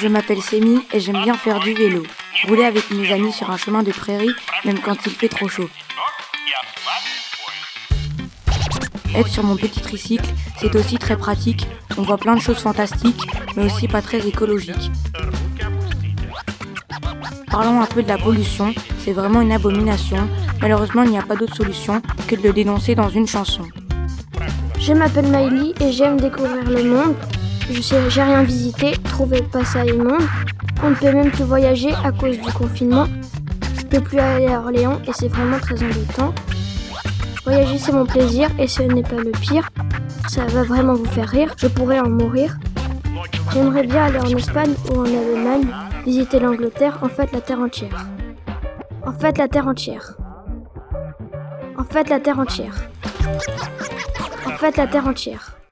Je m'appelle Semi et j'aime bien faire du vélo. Rouler avec mes amis sur un chemin de prairie, même quand il fait trop chaud. Être sur mon petit tricycle, c'est aussi très pratique. On voit plein de choses fantastiques, mais aussi pas très écologiques. Parlons un peu de la pollution. C'est vraiment une abomination. Malheureusement, il n'y a pas d'autre solution que de le dénoncer dans une chanson. Je m'appelle Maïli et j'aime découvrir le monde. Je sais, j'ai rien visité, trouver pas ça immonde. On ne peut même plus voyager à cause du confinement. Je peux plus aller à Orléans et c'est vraiment très embêtant. Voyager c'est mon plaisir et ce n'est pas le pire. Ça va vraiment vous faire rire, je pourrais en mourir. J'aimerais bien aller en Espagne ou en Allemagne, visiter l'Angleterre, en fait la terre entière. En fait la terre entière. En fait la terre entière. En fait la terre entière.